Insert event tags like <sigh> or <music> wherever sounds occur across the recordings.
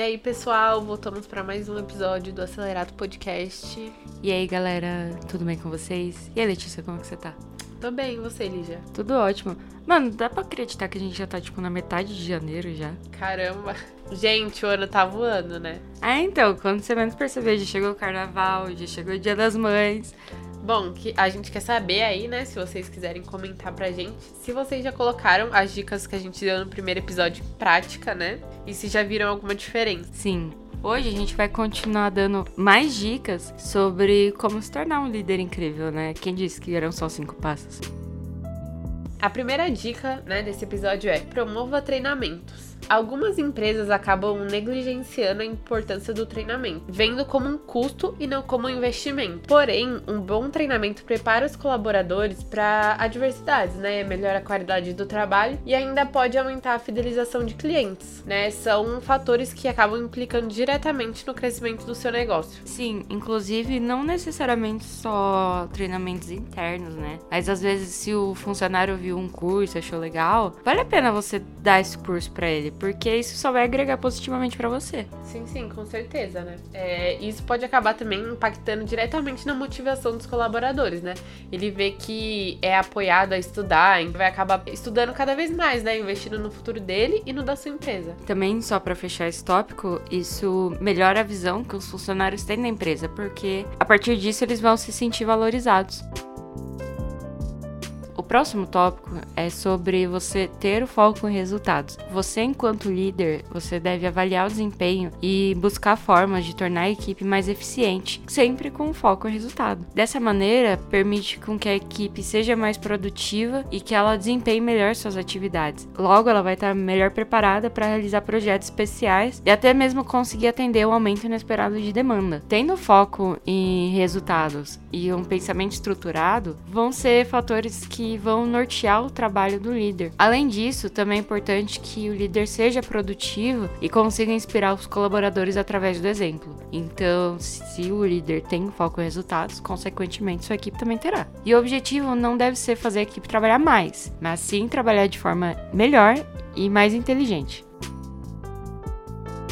aí, pessoal, voltamos para mais um episódio do Acelerado Podcast. E aí, galera, tudo bem com vocês? E aí, Letícia, como que você tá? Tô bem, e você, Lígia? Tudo ótimo. Mano, dá pra acreditar que a gente já tá, tipo, na metade de janeiro já? Caramba. <laughs> Gente, o ano tá voando, né? Ah, então, quando você menos perceber, já chegou o carnaval, já chegou o dia das mães. Bom, que a gente quer saber aí, né, se vocês quiserem comentar pra gente, se vocês já colocaram as dicas que a gente deu no primeiro episódio em prática, né? E se já viram alguma diferença. Sim. Hoje a gente vai continuar dando mais dicas sobre como se tornar um líder incrível, né? Quem disse que eram só cinco passos? A primeira dica, né, desse episódio é promova treinamentos. Algumas empresas acabam negligenciando a importância do treinamento, vendo como um custo e não como um investimento. Porém, um bom treinamento prepara os colaboradores para adversidades, né? Melhora a qualidade do trabalho e ainda pode aumentar a fidelização de clientes, né? São fatores que acabam implicando diretamente no crescimento do seu negócio. Sim, inclusive não necessariamente só treinamentos internos, né? Mas às vezes se o funcionário viu um curso, achou legal, vale a pena você dar esse curso para ele porque isso só vai agregar positivamente para você. Sim, sim, com certeza, né? É, isso pode acabar também impactando diretamente na motivação dos colaboradores, né? Ele vê que é apoiado a estudar, e vai acabar estudando cada vez mais, né? Investindo no futuro dele e no da sua empresa. Também, só para fechar esse tópico, isso melhora a visão que os funcionários têm da empresa, porque a partir disso eles vão se sentir valorizados próximo tópico é sobre você ter o foco em resultados. Você, enquanto líder, você deve avaliar o desempenho e buscar formas de tornar a equipe mais eficiente, sempre com foco em resultado. Dessa maneira, permite com que a equipe seja mais produtiva e que ela desempenhe melhor suas atividades. Logo, ela vai estar melhor preparada para realizar projetos especiais e até mesmo conseguir atender o aumento inesperado de demanda. Tendo foco em resultados e um pensamento estruturado, vão ser fatores que vão nortear o trabalho do líder. Além disso, também é importante que o líder seja produtivo e consiga inspirar os colaboradores através do exemplo. Então, se o líder tem foco em resultados, consequentemente sua equipe também terá. E o objetivo não deve ser fazer a equipe trabalhar mais, mas sim trabalhar de forma melhor e mais inteligente.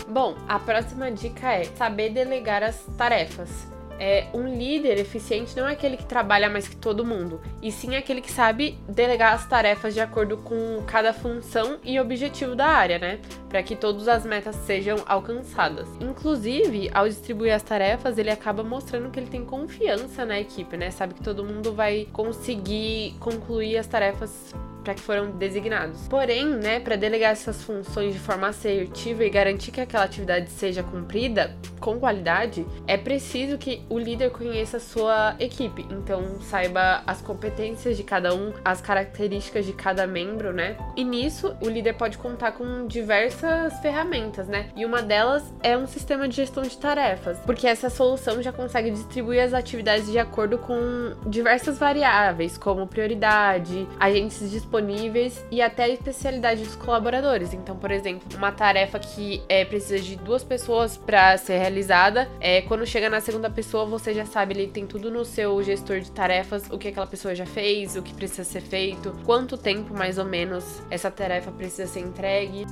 Bom, a próxima dica é saber delegar as tarefas. É, um líder eficiente não é aquele que trabalha mais que todo mundo, e sim aquele que sabe delegar as tarefas de acordo com cada função e objetivo da área, né? Para que todas as metas sejam alcançadas. Inclusive, ao distribuir as tarefas, ele acaba mostrando que ele tem confiança na equipe, né? Sabe que todo mundo vai conseguir concluir as tarefas para que foram designados. Porém, né, para delegar essas funções de forma assertiva e garantir que aquela atividade seja cumprida com qualidade, é preciso que o líder conheça a sua equipe. Então, saiba as competências de cada um, as características de cada membro, né? E nisso, o líder pode contar com diversas ferramentas, né? E uma delas é um sistema de gestão de tarefas, porque essa solução já consegue distribuir as atividades de acordo com diversas variáveis, como prioridade, agentes disponíveis disponíveis e até a especialidade dos colaboradores. Então, por exemplo, uma tarefa que é, precisa de duas pessoas para ser realizada, é, quando chega na segunda pessoa, você já sabe, ele tem tudo no seu gestor de tarefas, o que aquela pessoa já fez, o que precisa ser feito, quanto tempo mais ou menos essa tarefa precisa ser entregue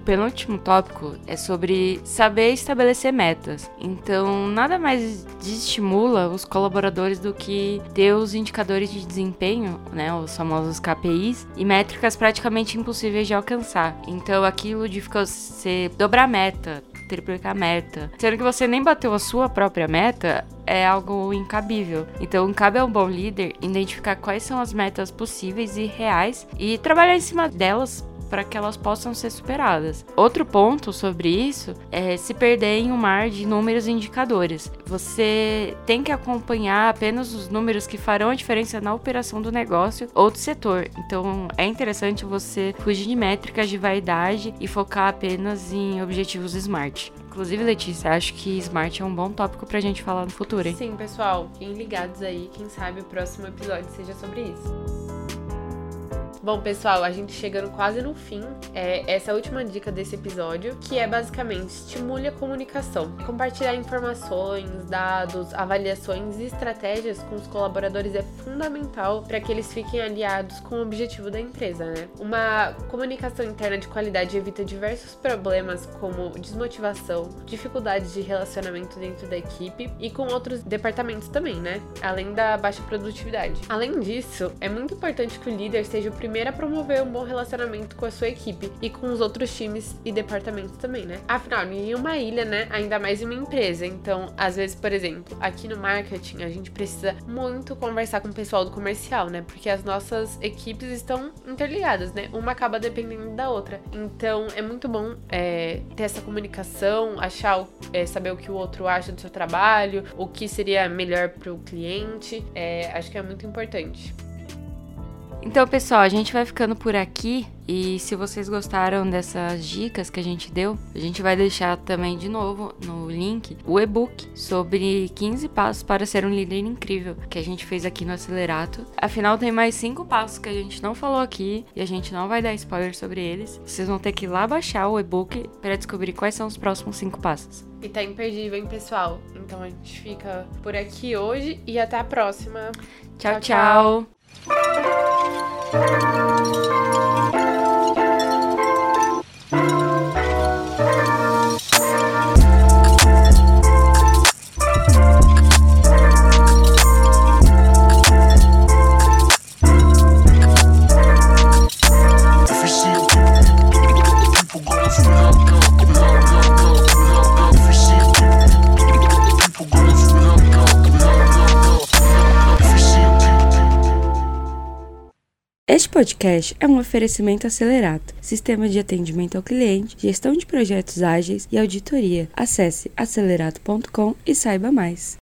penúltimo tópico é sobre saber estabelecer metas. Então, nada mais desestimula os colaboradores do que ter os indicadores de desempenho, né, os famosos KPIs, e métricas praticamente impossíveis de alcançar. Então, aquilo de ficar você dobrar a meta, triplicar a meta, sendo que você nem bateu a sua própria meta, é algo incabível. Então, cabe ao bom líder identificar quais são as metas possíveis e reais e trabalhar em cima delas para que elas possam ser superadas. Outro ponto sobre isso é se perder em um mar de números e indicadores. Você tem que acompanhar apenas os números que farão a diferença na operação do negócio ou do setor. Então é interessante você fugir de métricas de vaidade e focar apenas em objetivos smart. Inclusive, Letícia, acho que Smart é um bom tópico pra gente falar no futuro, hein? Sim, pessoal, fiquem ligados aí, quem sabe o próximo episódio seja sobre isso. Bom, pessoal, a gente chegando quase no fim. É essa é a última dica desse episódio, que é basicamente estimule a comunicação. Compartilhar informações, dados, avaliações e estratégias com os colaboradores é fundamental para que eles fiquem aliados com o objetivo da empresa, né? Uma comunicação interna de qualidade evita diversos problemas como desmotivação, dificuldades de relacionamento dentro da equipe e com outros departamentos também, né? Além da baixa produtividade. Além disso, é muito importante que o líder seja o primeiro a promover um bom relacionamento com a sua equipe e com os outros times e departamentos também, né? Afinal, em uma ilha, né? Ainda mais em uma empresa. Então, às vezes, por exemplo, aqui no marketing, a gente precisa muito conversar com o pessoal do comercial, né? Porque as nossas equipes estão interligadas, né? Uma acaba dependendo da outra. Então, é muito bom é, ter essa comunicação, achar, é, saber o que o outro acha do seu trabalho, o que seria melhor para o cliente. É, acho que é muito importante. Então, pessoal, a gente vai ficando por aqui. E se vocês gostaram dessas dicas que a gente deu, a gente vai deixar também de novo no link o e-book sobre 15 passos para ser um líder incrível que a gente fez aqui no Acelerato. Afinal, tem mais 5 passos que a gente não falou aqui e a gente não vai dar spoiler sobre eles. Vocês vão ter que ir lá baixar o e-book para descobrir quais são os próximos 5 passos. E tá imperdível, hein, pessoal? Então a gente fica por aqui hoje e até a próxima. tchau. tchau. tchau. Este podcast é um oferecimento acelerado, sistema de atendimento ao cliente, gestão de projetos ágeis e auditoria. Acesse acelerato.com e saiba mais.